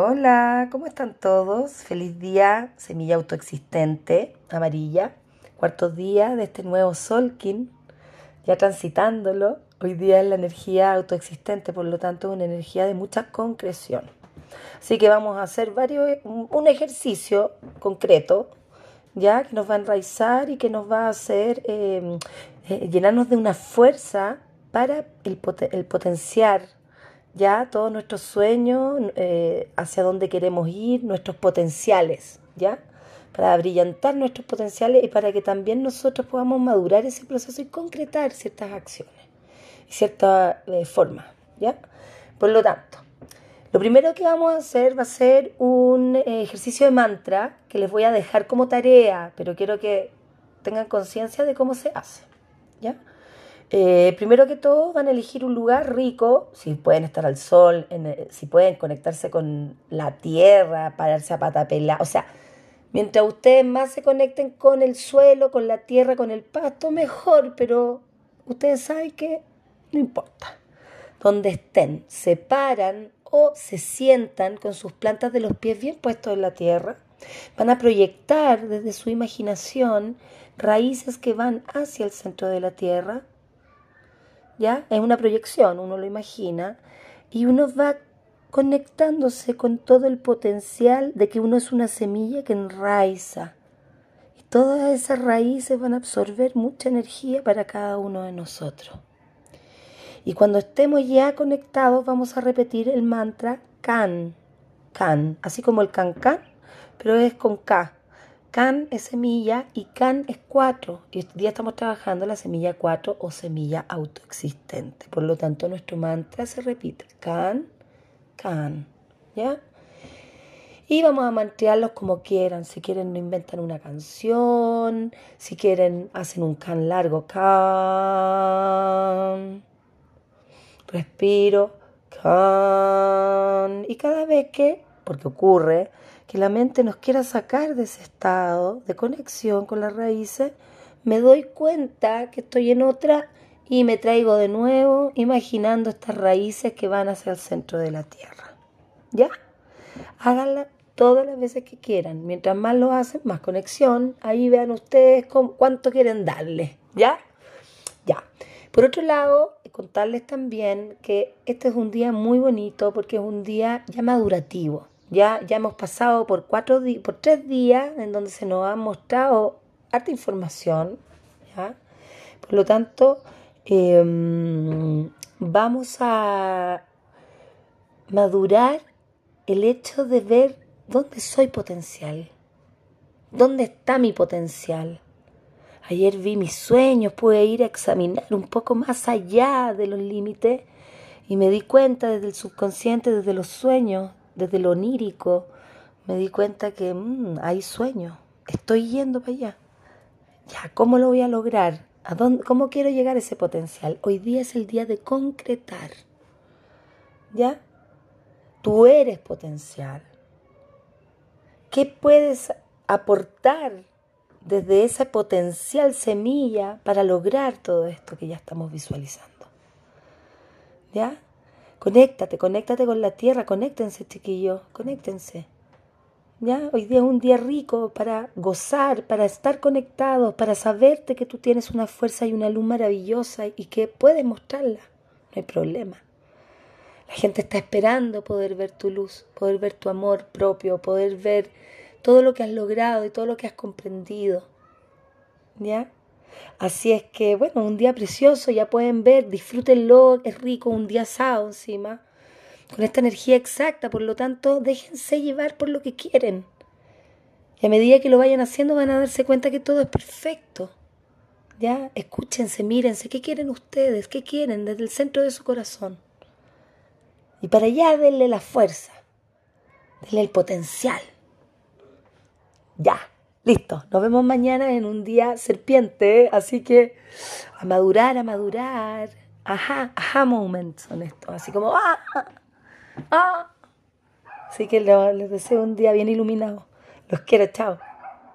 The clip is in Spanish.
Hola, ¿cómo están todos? Feliz día, semilla autoexistente, amarilla. Cuarto día de este nuevo Solkin, ya transitándolo. Hoy día es la energía autoexistente, por lo tanto, una energía de mucha concreción. Así que vamos a hacer varios, un ejercicio concreto, ya que nos va a enraizar y que nos va a hacer eh, eh, llenarnos de una fuerza para el, el potenciar ya todos nuestros sueños, eh, hacia dónde queremos ir, nuestros potenciales, ¿ya? Para brillantar nuestros potenciales y para que también nosotros podamos madurar ese proceso y concretar ciertas acciones y ciertas eh, formas, ¿ya? Por lo tanto, lo primero que vamos a hacer va a ser un eh, ejercicio de mantra que les voy a dejar como tarea, pero quiero que tengan conciencia de cómo se hace, ¿ya? Eh, primero que todo van a elegir un lugar rico, si pueden estar al sol, si pueden conectarse con la tierra, pararse a patapela, o sea, mientras ustedes más se conecten con el suelo, con la tierra, con el pasto, mejor, pero ustedes saben que no importa. Donde estén, se paran o se sientan con sus plantas de los pies bien puestos en la tierra, van a proyectar desde su imaginación raíces que van hacia el centro de la tierra, ¿ya? Es una proyección, uno lo imagina, y uno va conectándose con todo el potencial de que uno es una semilla que enraiza. Y todas esas raíces van a absorber mucha energía para cada uno de nosotros. Y cuando estemos ya conectados vamos a repetir el mantra Kan, Kan, así como el Kan Kan, pero es con K. Can es semilla y Can es cuatro. Y hoy día estamos trabajando la semilla 4 o semilla autoexistente. Por lo tanto, nuestro mantra se repite. Can, Can. ¿Ya? Y vamos a mantrearlos como quieran. Si quieren, no inventan una canción. Si quieren, hacen un can largo. Can. Respiro. Can. Y cada vez que, porque ocurre, que la mente nos quiera sacar de ese estado de conexión con las raíces, me doy cuenta que estoy en otra y me traigo de nuevo imaginando estas raíces que van hacia el centro de la tierra. ¿Ya? Háganla todas las veces que quieran. Mientras más lo hacen, más conexión. Ahí vean ustedes cuánto quieren darle. ¿Ya? Ya. Por otro lado, contarles también que este es un día muy bonito porque es un día ya madurativo. Ya, ya hemos pasado por, cuatro por tres días en donde se nos ha mostrado harta información. Por lo tanto, em, vamos a madurar el hecho de ver dónde soy potencial, dónde está mi potencial. Ayer vi mis sueños, pude ir a examinar un poco más allá de los límites y me di cuenta desde el subconsciente, desde los sueños, desde lo onírico, me di cuenta que mm, hay sueño, estoy yendo para allá. Ya, ¿cómo lo voy a lograr? ¿A dónde, ¿Cómo quiero llegar a ese potencial? Hoy día es el día de concretar. ¿Ya? Tú eres potencial. ¿Qué puedes aportar desde esa potencial semilla para lograr todo esto que ya estamos visualizando? ¿Ya? Conéctate, conéctate con la tierra, conéctense, chiquillos, conéctense. ¿Ya? Hoy día es un día rico para gozar, para estar conectados, para saberte que tú tienes una fuerza y una luz maravillosa y que puedes mostrarla. No hay problema. La gente está esperando poder ver tu luz, poder ver tu amor propio, poder ver todo lo que has logrado y todo lo que has comprendido. ¿Ya? Así es que, bueno, un día precioso, ya pueden ver, disfrútenlo, es rico, un día asado encima, con esta energía exacta, por lo tanto, déjense llevar por lo que quieren. Y a medida que lo vayan haciendo van a darse cuenta que todo es perfecto. Ya, escúchense, mírense, ¿qué quieren ustedes? ¿Qué quieren desde el centro de su corazón? Y para allá denle la fuerza, denle el potencial. Ya. Listo, nos vemos mañana en un día serpiente, así que a madurar, a madurar. Ajá, ajá moments son estos, así como ¡ah! ¡ah! Así que les deseo un día bien iluminado. Los quiero, chao.